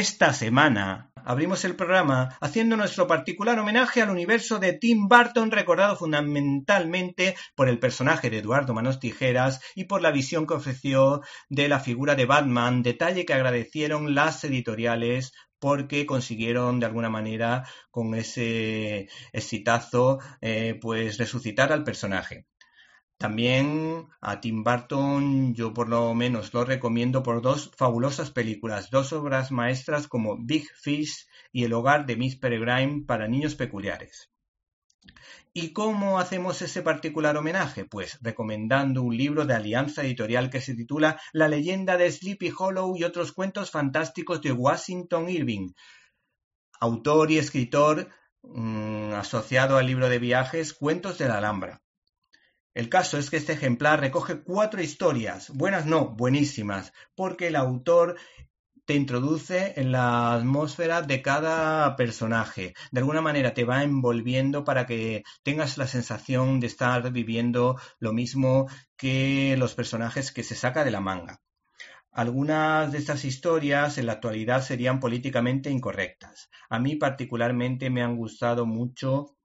Esta semana abrimos el programa haciendo nuestro particular homenaje al universo de Tim Burton, recordado fundamentalmente por el personaje de Eduardo Manos Tijeras y por la visión que ofreció de la figura de Batman, detalle que agradecieron las editoriales porque consiguieron de alguna manera con ese exitazo eh, pues resucitar al personaje. También a Tim Burton yo por lo menos lo recomiendo por dos fabulosas películas, dos obras maestras como Big Fish y El hogar de Miss Peregrine para niños peculiares. ¿Y cómo hacemos ese particular homenaje? Pues recomendando un libro de Alianza Editorial que se titula La leyenda de Sleepy Hollow y otros cuentos fantásticos de Washington Irving, autor y escritor mmm, asociado al libro de viajes Cuentos de la Alhambra. El caso es que este ejemplar recoge cuatro historias, buenas no, buenísimas, porque el autor te introduce en la atmósfera de cada personaje. De alguna manera te va envolviendo para que tengas la sensación de estar viviendo lo mismo que los personajes que se saca de la manga. Algunas de estas historias en la actualidad serían políticamente incorrectas. A mí particularmente me han gustado mucho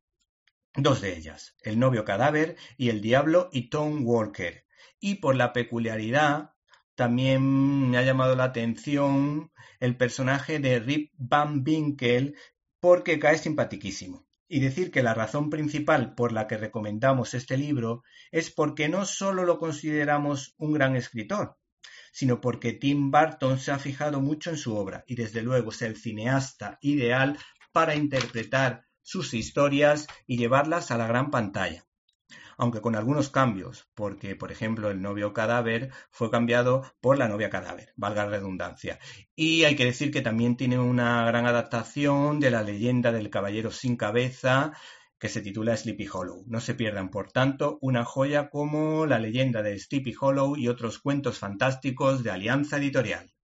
dos de ellas, El novio cadáver y El diablo y Tom Walker. Y por la peculiaridad, también me ha llamado la atención el personaje de Rip Van Winkle porque cae simpatiquísimo. Y decir que la razón principal por la que recomendamos este libro es porque no solo lo consideramos un gran escritor, sino porque Tim Burton se ha fijado mucho en su obra y desde luego es el cineasta ideal para interpretar sus historias y llevarlas a la gran pantalla. Aunque con algunos cambios, porque por ejemplo el novio cadáver fue cambiado por la novia cadáver, valga la redundancia. Y hay que decir que también tiene una gran adaptación de la leyenda del caballero sin cabeza, que se titula Sleepy Hollow. No se pierdan, por tanto, una joya como la leyenda de Sleepy Hollow y otros cuentos fantásticos de Alianza Editorial.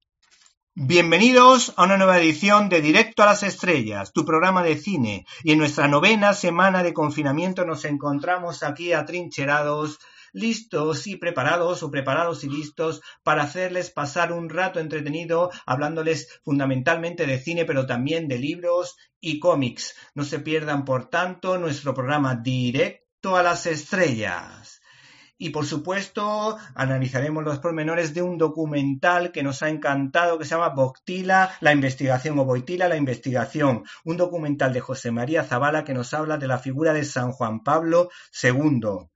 Bienvenidos a una nueva edición de Directo a las Estrellas, tu programa de cine. Y en nuestra novena semana de confinamiento nos encontramos aquí atrincherados, listos y preparados o preparados y listos para hacerles pasar un rato entretenido hablándoles fundamentalmente de cine, pero también de libros y cómics. No se pierdan, por tanto, nuestro programa Directo a las Estrellas. Y por supuesto, analizaremos los pormenores de un documental que nos ha encantado, que se llama Boctila, la investigación, o Boitila, la investigación. Un documental de José María Zavala que nos habla de la figura de San Juan Pablo II.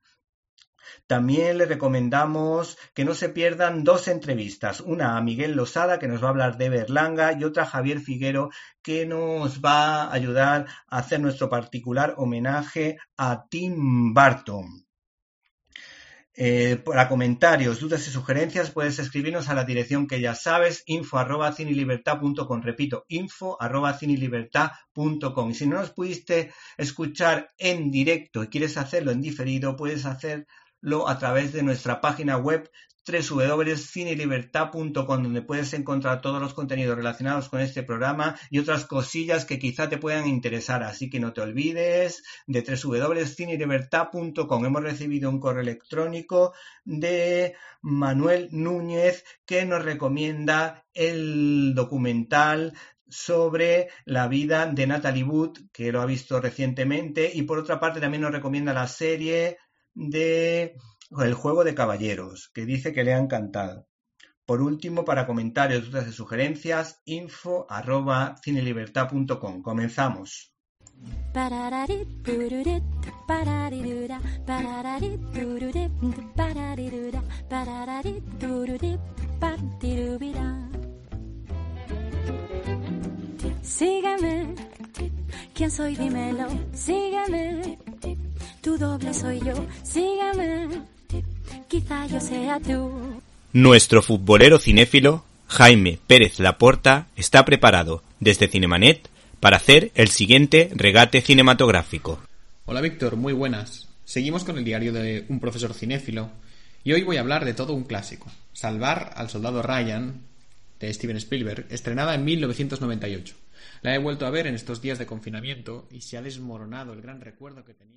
También le recomendamos que no se pierdan dos entrevistas, una a Miguel Losada que nos va a hablar de Berlanga y otra a Javier Figuero que nos va a ayudar a hacer nuestro particular homenaje a Tim Burton. Eh, para comentarios, dudas y sugerencias puedes escribirnos a la dirección que ya sabes, info arroba cinelibertad.com. Repito, info arroba cinelibertad.com. Y si no nos pudiste escuchar en directo y quieres hacerlo en diferido, puedes hacerlo a través de nuestra página web www.cinelibertad.com donde puedes encontrar todos los contenidos relacionados con este programa y otras cosillas que quizá te puedan interesar. Así que no te olvides de www.cinelibertad.com. Hemos recibido un correo electrónico de Manuel Núñez que nos recomienda el documental sobre la vida de Natalie Wood, que lo ha visto recientemente, y por otra parte también nos recomienda la serie de el juego de caballeros, que dice que le ha encantado. Por último, para comentarios, dudas y sugerencias, info arroba cinelibertad.com. Comenzamos. Sígueme, ¿quién soy? Dímelo, sígueme, tu doble soy yo, sígueme, quizá yo sea tú. Nuestro futbolero cinéfilo, Jaime Pérez Laporta, está preparado, desde Cinemanet, para hacer el siguiente regate cinematográfico. Hola Víctor, muy buenas. Seguimos con el diario de un profesor cinéfilo y hoy voy a hablar de todo un clásico, Salvar al soldado Ryan, de Steven Spielberg, estrenada en 1998. La he vuelto a ver en estos días de confinamiento y se ha desmoronado el gran recuerdo que tenía.